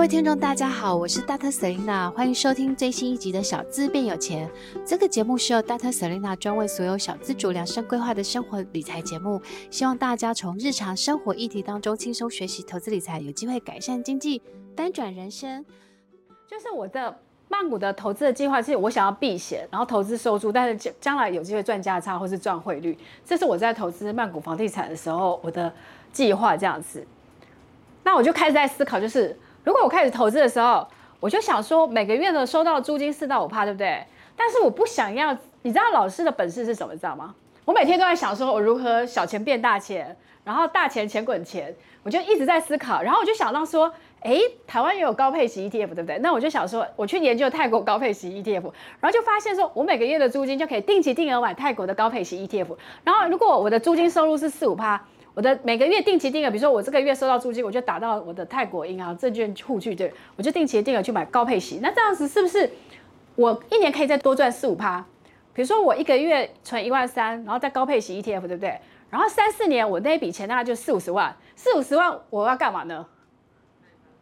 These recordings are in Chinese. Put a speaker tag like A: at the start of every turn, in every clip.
A: 各位听众，大家好，我是 Dr. Selena，欢迎收听最新一集的《小资变有钱》。这个节目是由 Dr. Selena 专为所有小资主量身规划的生活理财节目，希望大家从日常生活议题当中轻松学习投资理财，有机会改善经济，翻转人生。
B: 就是我的曼谷的投资的计划，是我想要避险，然后投资收租，但是将将来有机会赚价差或是赚汇率，这是我在投资曼谷房地产的时候我的计划这样子。那我就开始在思考，就是。如果我开始投资的时候，我就想说每个月的收到租金四到五趴，对不对？但是我不想要，你知道老师的本事是什么？知道吗？我每天都在想说，我如何小钱变大钱，然后大钱钱滚钱，我就一直在思考。然后我就想到说，哎，台湾也有高配型 ETF，对不对？那我就想说，我去研究泰国高配型 ETF，然后就发现说我每个月的租金就可以定期定额买泰国的高配型 ETF。然后如果我的租金收入是四五趴。我的每个月定期定额，比如说我这个月收到租金，我就打到我的泰国银行证券户去，对，我就定期定额去买高配息。那这样子是不是我一年可以再多赚四五趴？比如说我一个月存一万三，然后再高配息 ETF，对不对？然后三四年我那一笔钱大概就四五十万，四五十万我要干嘛呢？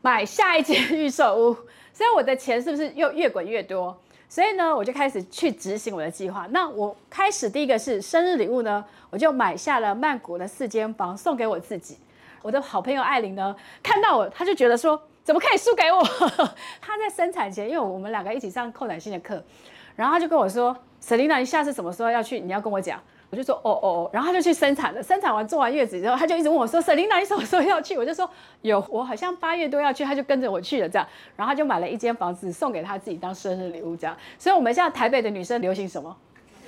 B: 买下一间预售屋，所以我的钱是不是又越滚越多？所以呢，我就开始去执行我的计划。那我开始第一个是生日礼物呢，我就买下了曼谷的四间房送给我自己。我的好朋友艾琳呢，看到我，她就觉得说，怎么可以输给我？她在生产前，因为我们两个一起上寇乃馨的课，然后她就跟我说，Selina，你下次什么时候要去？你要跟我讲。我就说哦哦哦，然后他就去生产了。生产完坐完月子之后，他就一直问我说沈琳娜你什么时候要去？”我就说：“有，我好像八月多要去。”他就跟着我去了，这样。然后他就买了一间房子送给他自己当生日礼物，这样。所以我们现在台北的女生流行什么？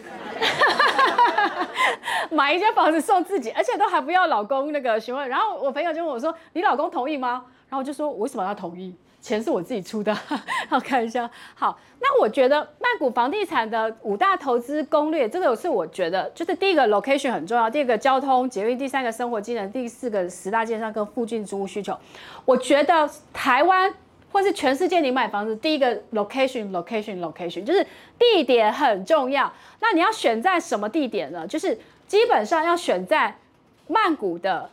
B: 买一间房子送自己，而且都还不要老公那个询问。然后我朋友就问我说：“你老公同意吗？”然后我就说：“我为什么要同意？”钱是我自己出的，好看一下。好，那我觉得曼谷房地产的五大投资攻略，这个是我觉得就是第一个 location 很重要，第二个交通捷运，第三个生活机能，第四个十大建商跟附近租屋需求。我觉得台湾或是全世界，你买房子第一个 location location location 就是地点很重要。那你要选在什么地点呢？就是基本上要选在曼谷的。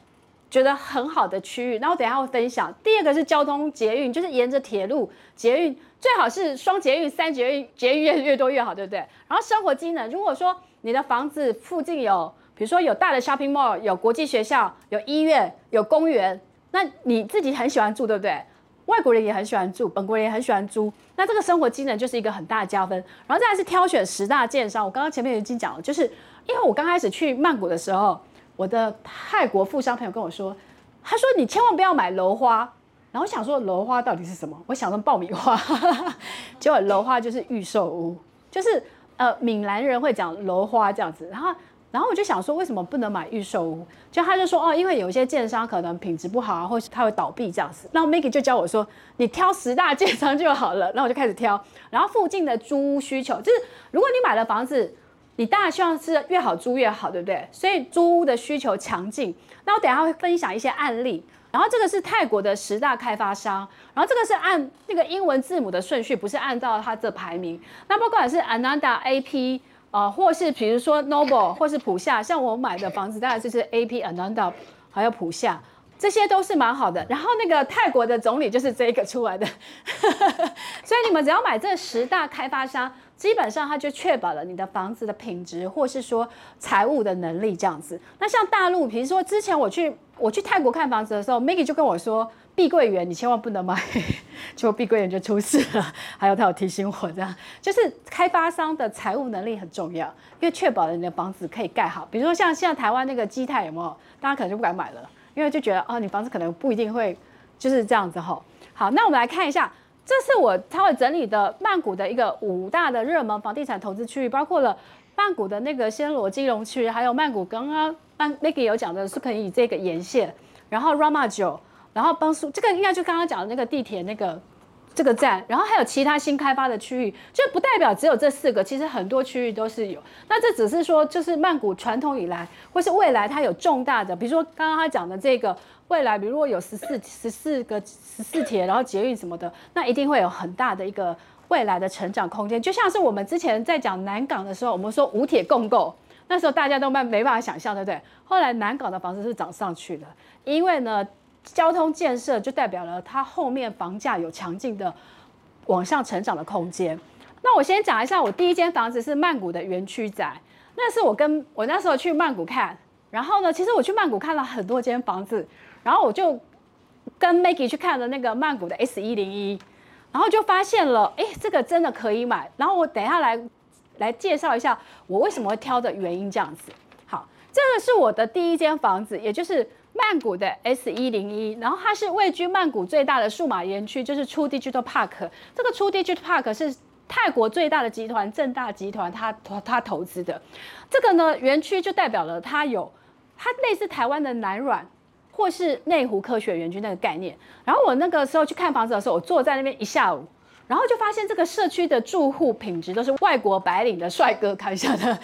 B: 觉得很好的区域，然后等下会分享。第二个是交通捷运，就是沿着铁路捷运，最好是双捷运、三捷运，捷运越越多越好，对不对？然后生活机能，如果说你的房子附近有，比如说有大的 shopping mall，有国际学校，有医院，有公园，那你自己很喜欢住，对不对？外国人也很喜欢住，本国人也很喜欢租，那这个生活机能就是一个很大的加分。然后再来是挑选十大建商，我刚刚前面已经讲了，就是因为我刚开始去曼谷的时候。我的泰国富商朋友跟我说，他说你千万不要买楼花，然后我想说楼花到底是什么？我想成爆米花，结果楼花就是预售屋，就是呃闽南人会讲楼花这样子。然后然后我就想说，为什么不能买预售屋？就他就说哦，因为有一些建商可能品质不好啊，或是他会倒闭这样子。然后 Maggie 就教我说，你挑十大建商就好了。然后我就开始挑，然后附近的租屋需求，就是如果你买了房子。你当然希望是越好租越好，对不对？所以租屋的需求强劲。那我等下会分享一些案例。然后这个是泰国的十大开发商，然后这个是按那个英文字母的顺序，不是按照它的排名。那不管是 Ananda AP 啊、呃，或是比如说 Noble，或是普夏，像我买的房子，大概就是 AP Ananda，还有普夏，这些都是蛮好的。然后那个泰国的总理就是这个出来的，所以你们只要买这十大开发商。基本上，它就确保了你的房子的品质，或是说财务的能力这样子。那像大陆，比如说之前我去我去泰国看房子的时候，Maggie 就跟我说，碧桂园你千万不能买，结果碧桂园就出事了。还有他有提醒我，这样就是开发商的财务能力很重要，因为确保了你的房子可以盖好。比如说像现在台湾那个基泰有没有？大家可能就不敢买了，因为就觉得哦，你房子可能不一定会就是这样子吼。好，那我们来看一下。这是我稍微整理的曼谷的一个五大的热门房地产投资区域，包括了曼谷的那个暹罗金融区，还有曼谷刚刚曼 Maggie 有讲的是可以这个沿线，然后 Rama 九然后邦苏这个应该就刚刚讲的那个地铁那个这个站，然后还有其他新开发的区域，就不代表只有这四个，其实很多区域都是有。那这只是说就是曼谷传统以来或是未来它有重大的，比如说刚刚他讲的这个。未来，比如如果有十四 十四个十四铁，然后捷运什么的，那一定会有很大的一个未来的成长空间。就像是我们之前在讲南港的时候，我们说五铁共构，那时候大家都没没办法想象，对不对？后来南港的房子是涨上去的，因为呢，交通建设就代表了它后面房价有强劲的往上成长的空间。那我先讲一下，我第一间房子是曼谷的园区宅，那是我跟我那时候去曼谷看，然后呢，其实我去曼谷看了很多间房子，然后我就跟 Maggie 去看了那个曼谷的 S 一零一，然后就发现了，哎，这个真的可以买。然后我等一下来来介绍一下我为什么会挑的原因，这样子。好，这个是我的第一间房子，也就是曼谷的 S 一零一，然后它是位居曼谷最大的数码园区，就是 True Digital Park。这个 True Digital Park 是泰国最大的集团正大集团，他他投资的这个呢园区就代表了它有它类似台湾的南软或是内湖科学园区那个概念。然后我那个时候去看房子的时候，我坐在那边一下午，然后就发现这个社区的住户品质都是外国白领的帅哥，看一下的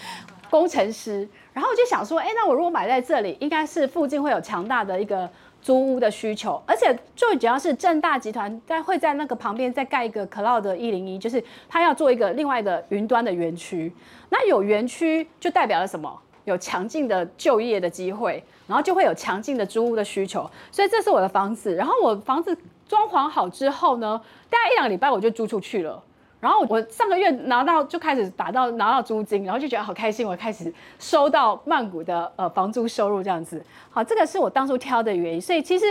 B: 工程师。然后我就想说，哎，那我如果买在这里，应该是附近会有强大的一个。租屋的需求，而且最主要是正大集团在会在那个旁边再盖一个 Cloud 一零一，就是他要做一个另外的云端的园区。那有园区就代表了什么？有强劲的就业的机会，然后就会有强劲的租屋的需求。所以这是我的房子。然后我房子装潢好之后呢，大概一两个礼拜我就租出去了。然后我上个月拿到就开始打到拿到租金，然后就觉得好开心，我开始收到曼谷的呃房租收入这样子。好，这个是我当初挑的原因。所以其实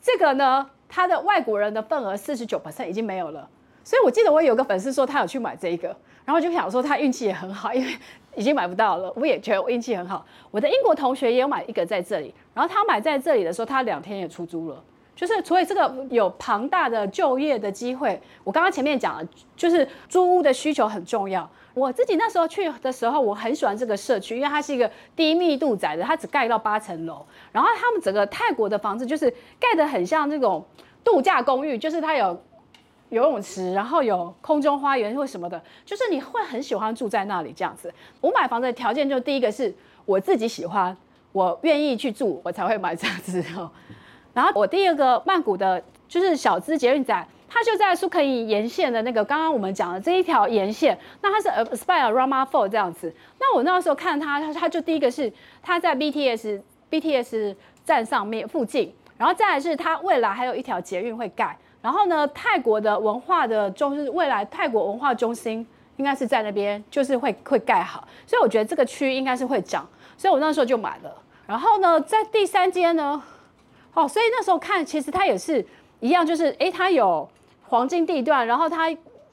B: 这个呢，它的外国人的份额四十九%已经没有了。所以我记得我有个粉丝说他有去买这个，然后就想说他运气也很好，因为已经买不到了。我也觉得我运气很好。我的英国同学也有买一个在这里，然后他买在这里的时候，他两天也出租了。就是，所以这个有庞大的就业的机会。我刚刚前面讲了，就是租屋的需求很重要。我自己那时候去的时候，我很喜欢这个社区，因为它是一个低密度宅的，它只盖到八层楼。然后他们整个泰国的房子就是盖得很像那种度假公寓，就是它有游泳池，然后有空中花园或什么的，就是你会很喜欢住在那里这样子。我买房子的条件就第一个是我自己喜欢，我愿意去住，我才会买这样子哦。然后我第二个曼谷的，就是小资捷运站，它就在苏克伊沿线的那个刚刚我们讲的这一条沿线，那它是 Aspire Rama Four 这样子。那我那时候看它，它它就第一个是它在 BTS BTS 站上面附近，然后再来是它未来还有一条捷运会盖，然后呢，泰国的文化的中就是未来泰国文化中心应该是在那边，就是会会盖好，所以我觉得这个区应该是会涨，所以我那时候就买了。然后呢，在第三间呢。哦，所以那时候看，其实它也是一样，就是诶，它有黄金地段，然后它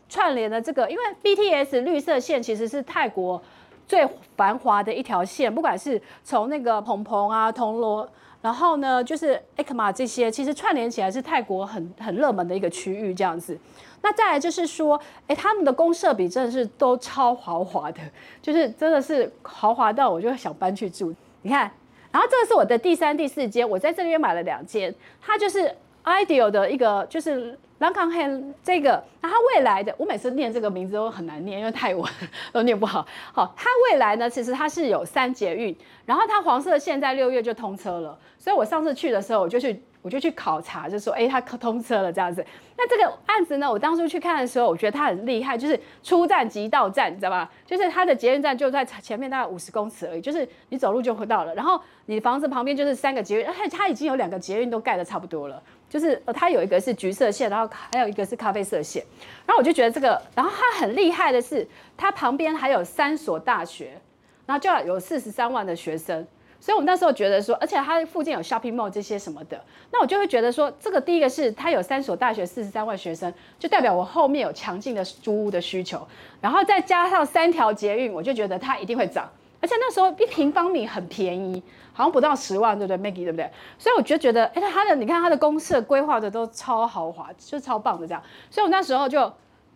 B: 串联的这个，因为 BTS 绿色线其实是泰国最繁华的一条线，不管是从那个蓬蓬啊、铜锣，然后呢就是 Ekma 这些，其实串联起来是泰国很很热门的一个区域这样子。那再来就是说，诶，他们的公设比真的是都超豪华的，就是真的是豪华到我就想搬去住。你看。然后这个是我的第三、第四间，我在这边买了两间，它就是 Ideal 的一个，就是 Langkang Hand 这个，那它未来的，我每次念这个名字都很难念，因为泰文都念不好。好，它未来呢，其实它是有三捷运，然后它黄色线在六月就通车了，所以我上次去的时候我就去。我就去考察，就说，哎，它通车了这样子。那这个案子呢，我当初去看的时候，我觉得它很厉害，就是出站即到站，你知道吗？就是它的捷运站就在前面大概五十公尺而已，就是你走路就会到了。然后你房子旁边就是三个捷运，而且它已经有两个捷运都盖得差不多了，就是它有一个是橘色线，然后还有一个是咖啡色线。然后我就觉得这个，然后它很厉害的是，它旁边还有三所大学，然后就要有四十三万的学生。所以，我那时候觉得说，而且它附近有 shopping mall 这些什么的，那我就会觉得说，这个第一个是它有三所大学，四十三万学生，就代表我后面有强劲的租屋的需求，然后再加上三条捷运，我就觉得它一定会涨。而且那时候一平方米很便宜，好像不到十万，对不对，Maggie，对不对？所以我就觉得，哎，它的你看它的公设规划的都超豪华，就超棒的这样。所以我那时候就，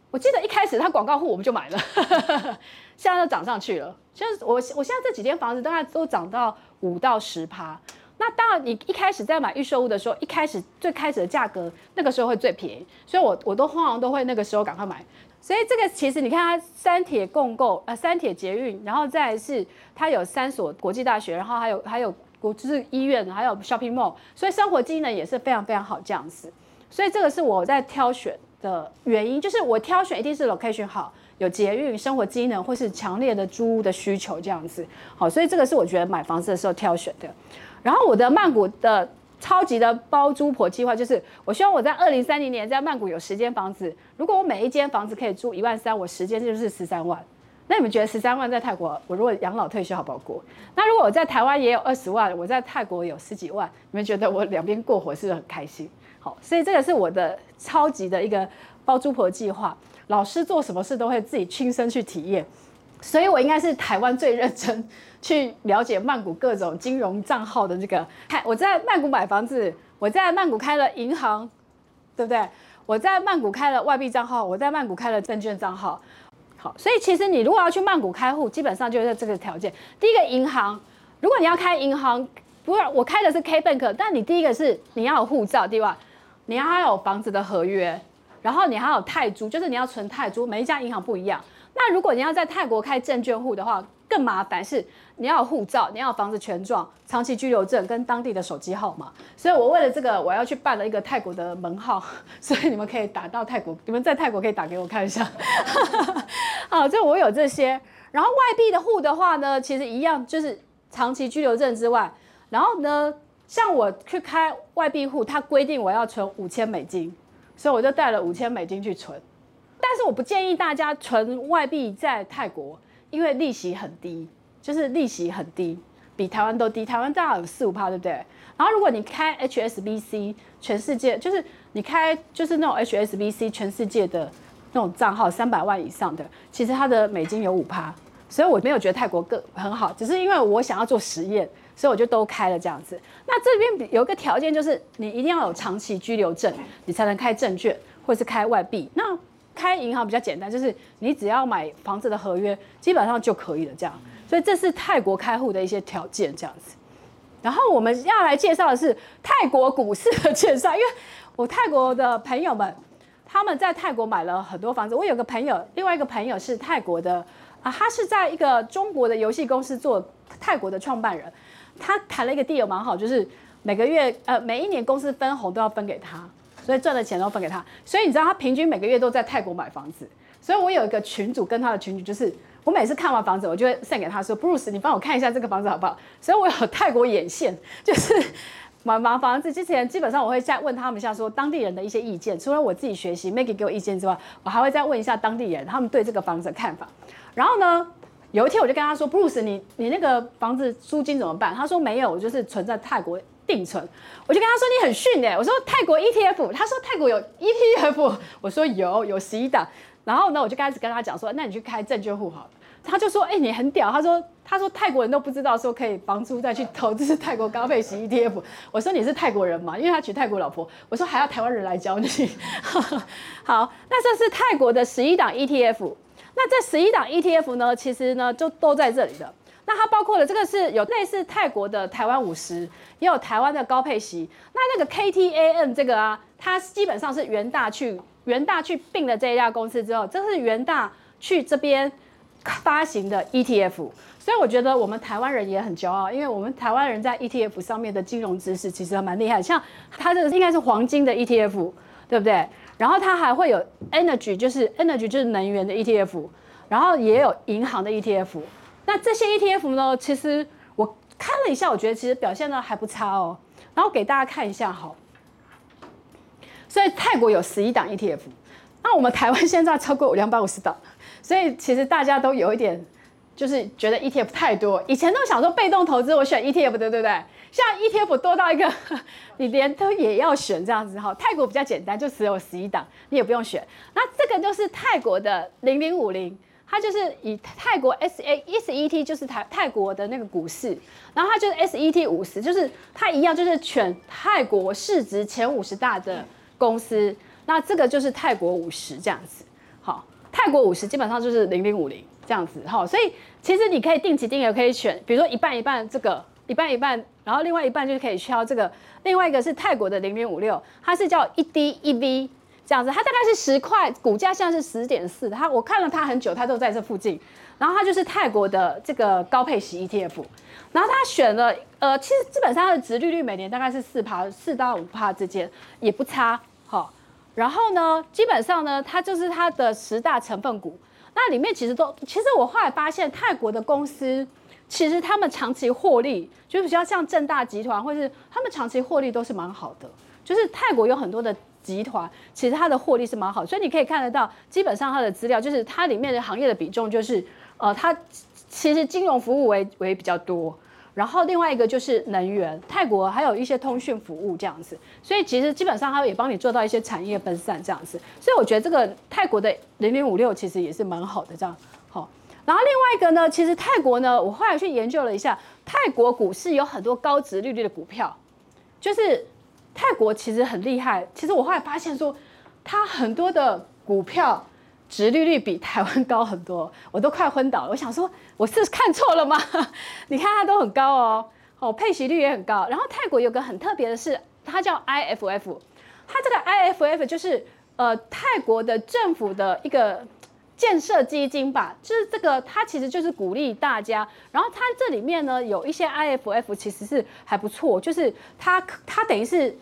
B: 我记得一开始它广告户我们就买了，现在都涨上去了。就是我我现在这几间房子大概都涨到。五到十趴，那当然，你一开始在买预售屋的时候，一开始最开始的价格那个时候会最便宜，所以我我都通常都会那个时候赶快买。所以这个其实你看它三铁共购，呃，三铁捷运，然后再是它有三所国际大学，然后还有还有国就是医院，还有 shopping mall，所以生活机能也是非常非常好这样子。所以这个是我在挑选的原因，就是我挑选一定是 location 好。有捷运、生活机能或是强烈的租屋的需求这样子，好，所以这个是我觉得买房子的时候挑选的。然后我的曼谷的超级的包租婆计划，就是我希望我在二零三零年在曼谷有十间房子，如果我每一间房子可以租一万三，我十间就是十三万。那你们觉得十三万在泰国，我如果养老退休好不好过？那如果我在台湾也有二十万，我在泰国有十几万，你们觉得我两边过活是不是很开心？好，所以这个是我的超级的一个包租婆计划。老师做什么事都会自己亲身去体验，所以我应该是台湾最认真去了解曼谷各种金融账号的这个。我在曼谷买房子，我在曼谷开了银行，对不对？我在曼谷开了外币账号，我在曼谷开了证券账号。好，所以其实你如果要去曼谷开户，基本上就是这个条件。第一个银行，如果你要开银行，不是我开的是 K Bank，但你第一个是你要有护照，对吧？你要有房子的合约，然后你还有泰铢，就是你要存泰铢，每一家银行不一样。那如果你要在泰国开证券户的话，更麻烦是你要有护照，你要有房子权状、长期居留证跟当地的手机号码。所以我为了这个，我要去办了一个泰国的门号，所以你们可以打到泰国，你们在泰国可以打给我看一下。好，就我有这些。然后外币的户的话呢，其实一样，就是长期居留证之外，然后呢，像我去开外币户，它规定我要存五千美金，所以我就带了五千美金去存。但是我不建议大家存外币在泰国。因为利息很低，就是利息很低，比台湾都低。台湾大概有四五趴，对不对？然后如果你开 HSBC，全世界就是你开就是那种 HSBC 全世界的那种账号，三百万以上的，其实它的美金有五趴。所以我没有觉得泰国更很好，只是因为我想要做实验，所以我就都开了这样子。那这边有一个条件，就是你一定要有长期居留证，你才能开证券或是开外币。那开银行比较简单，就是你只要买房子的合约，基本上就可以了。这样，所以这是泰国开户的一些条件，这样子。然后我们要来介绍的是泰国股市的介绍，因为我泰国的朋友们他们在泰国买了很多房子。我有个朋友，另外一个朋友是泰国的啊，他是在一个中国的游戏公司做泰国的创办人，他谈了一个 deal 蛮好，就是每个月呃每一年公司分红都要分给他。所以赚的钱都分给他，所以你知道他平均每个月都在泰国买房子。所以我有一个群主跟他的群主，就是我每次看完房子，我就会送给他说，Bruce，你帮我看一下这个房子好不好？所以我有泰国眼线，就是买买房子之前，基本上我会再问他们一下说当地人的一些意见。除了我自己学习，Maggie 给我意见之外，我还会再问一下当地人他们对这个房子的看法。然后呢，有一天我就跟他说，Bruce，你你那个房子租金怎么办？他说没有，我就是存在泰国。定存，我就跟他说你很逊哎，我说泰国 ETF，他说泰国有 ETF，我说有有十一档，然后呢我就开始跟他讲说，那你去开证券户好了，他就说哎、你很屌，他说他说泰国人都不知道说可以房租再去投资泰国高配型 ETF，我说你是泰国人嘛，因为他娶泰国老婆，我说还要台湾人来教你，好，那这是泰国的十一档 ETF，那这十一档 ETF 呢，其实呢就都在这里的。那它包括了这个是有类似泰国的台湾五十，也有台湾的高配息。那那个 KTA N 这个啊，它基本上是元大去元大去并了这一家公司之后，这是元大去这边发行的 ETF。所以我觉得我们台湾人也很骄傲，因为我们台湾人在 ETF 上面的金融知识其实还蛮厉害。像它这个应该是黄金的 ETF，对不对？然后它还会有 Energy，就是 Energy 就是能源的 ETF，然后也有银行的 ETF。那这些 ETF 呢？其实我看了一下，我觉得其实表现的还不差哦。然后给大家看一下哈。所以泰国有十一档 ETF，那我们台湾现在超过两百五十档，所以其实大家都有一点就是觉得 ETF 太多。以前都想说被动投资，我选 ETF 的，对不对？像 ETF 多到一个 你连都也要选这样子哈。泰国比较简单，就只有十一档，你也不用选。那这个就是泰国的零零五零。它就是以泰国 S A S E T 就是泰泰国的那个股市，然后它就是 S E T 五十，就是它一样，就是选泰国市值前五十大的公司。那这个就是泰国五十这样子，好，泰国五十基本上就是零零五零这样子，哈，所以其实你可以定期定额可以选，比如说一半一半这个一半一半，然后另外一半就可以挑这个，另外一个是泰国的零零五六，它是叫一 D 一 V。这样子，它大概是十块，股价现在是十点四。它我看了它很久，它都在这附近。然后它就是泰国的这个高配型 ETF。然后它选了，呃，其实基本上它的殖利率每年大概是四趴，四到五趴之间，也不差。好，然后呢，基本上呢，它就是它的十大成分股。那里面其实都，其实我后来发现泰国的公司其实他们长期获利，就是比较像正大集团，或是他们长期获利都是蛮好的。就是泰国有很多的集团，其实它的获利是蛮好，所以你可以看得到，基本上它的资料就是它里面的行业的比重就是，呃，它其实金融服务为为比较多。然后另外一个就是能源，泰国还有一些通讯服务这样子，所以其实基本上它也帮你做到一些产业分散这样子，所以我觉得这个泰国的零零五六其实也是蛮好的这样，好。然后另外一个呢，其实泰国呢，我后来去研究了一下，泰国股市有很多高殖利率的股票，就是泰国其实很厉害，其实我后来发现说，它很多的股票。殖利率比台湾高很多，我都快昏倒了。我想说，我是看错了吗？你看它都很高哦，哦，配息率也很高。然后泰国有个很特别的是，它叫 IFF，它这个 IFF 就是呃泰国的政府的一个建设基金吧，就是这个它其实就是鼓励大家。然后它这里面呢有一些 IFF 其实是还不错，就是它它等于是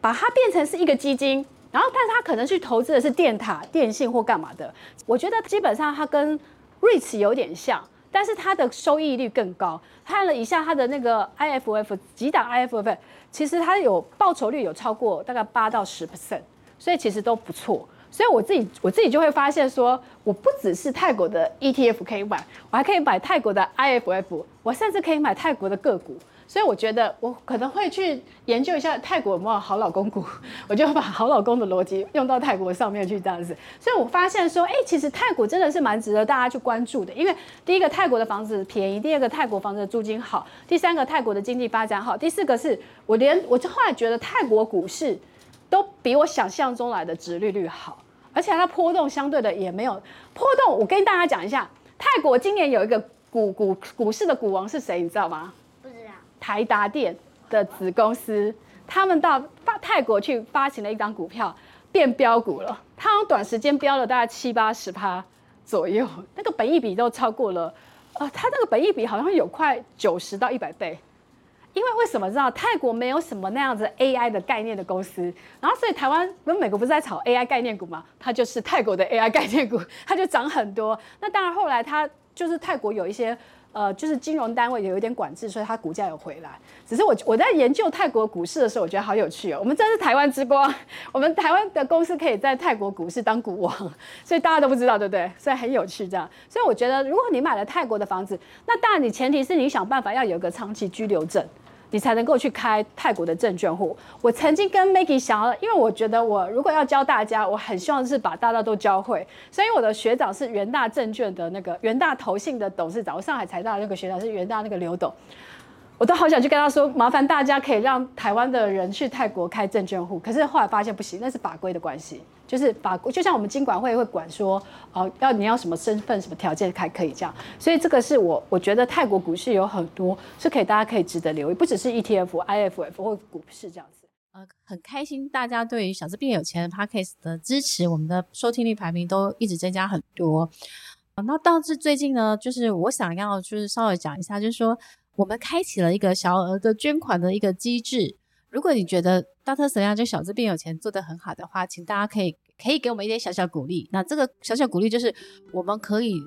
B: 把它变成是一个基金。然后，但是他可能去投资的是电塔、电信或干嘛的。我觉得基本上它跟 REITs 有点像，但是它的收益率更高。看了一下它的那个 IFF 几档 IFF，其实它有报酬率有超过大概八到十 percent，所以其实都不错。所以我自己我自己就会发现说，我不只是泰国的 ETF 可以买，我还可以买泰国的 IFF，我甚至可以买泰国的个股。所以我觉得我可能会去研究一下泰国有没有好老公股，我就把好老公的逻辑用到泰国上面去这样子。所以我发现说，哎，其实泰国真的是蛮值得大家去关注的，因为第一个泰国的房子便宜，第二个泰国房子的租金好，第三个泰国的经济发展好，第四个是我连我就后来觉得泰国股市都比我想象中来的殖利率好，而且它波动相对的也没有波动。我跟大家讲一下，泰国今年有一个股股股市的股王是谁，你知道吗？不知道台达电的子公司，他们到发泰国去发行了一张股票，变标股了。他短时间飙了大概七八十趴左右，那个本益比都超过了，呃，它那个本益比好像有快九十到一百倍。因为为什么知道泰国没有什么那样子 AI 的概念的公司，然后所以台湾跟美国不是在炒 AI 概念股吗？它就是泰国的 AI 概念股，它就涨很多。那当然后来它就是泰国有一些。呃，就是金融单位也有一点管制，所以它股价有回来。只是我我在研究泰国股市的时候，我觉得好有趣哦。我们真是台湾之光，我们台湾的公司可以在泰国股市当股王，所以大家都不知道，对不对？所以很有趣这样。所以我觉得，如果你买了泰国的房子，那当然你前提是你想办法要有一个长期居留证。你才能够去开泰国的证券户。我曾经跟 Maggie 想要，因为我觉得我如果要教大家，我很希望是把大家都教会。所以我的学长是元大证券的那个元大投信的董事长，我上海财大的那个学长是元大那个刘董。我都好想去跟他说，麻烦大家可以让台湾的人去泰国开证券户。可是后来发现不行，那是法规的关系，就是法规就像我们金管会会管说，哦，要你要什么身份、什么条件才可以这样。所以这个是我我觉得泰国股市有很多是可以大家可以值得留意，不只是 ETF、IFF 或股市这样子。
A: 呃，很开心大家对于小资变有钱的 Podcast 的支持，我们的收听率排名都一直增加很多。那倒是最近呢，就是我想要就是稍微讲一下，就是说。我们开启了一个小额的捐款的一个机制。如果你觉得大特神呀，就小资变有钱做得很好的话，请大家可以可以给我们一点小小鼓励。那这个小小鼓励就是我们可以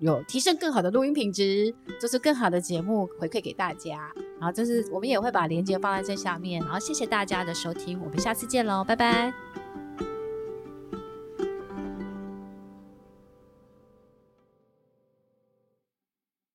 A: 有提升更好的录音品质，做出更好的节目回馈给大家。然后就是我们也会把链接放在这下面。然后谢谢大家的收听，我们下次见喽，拜拜。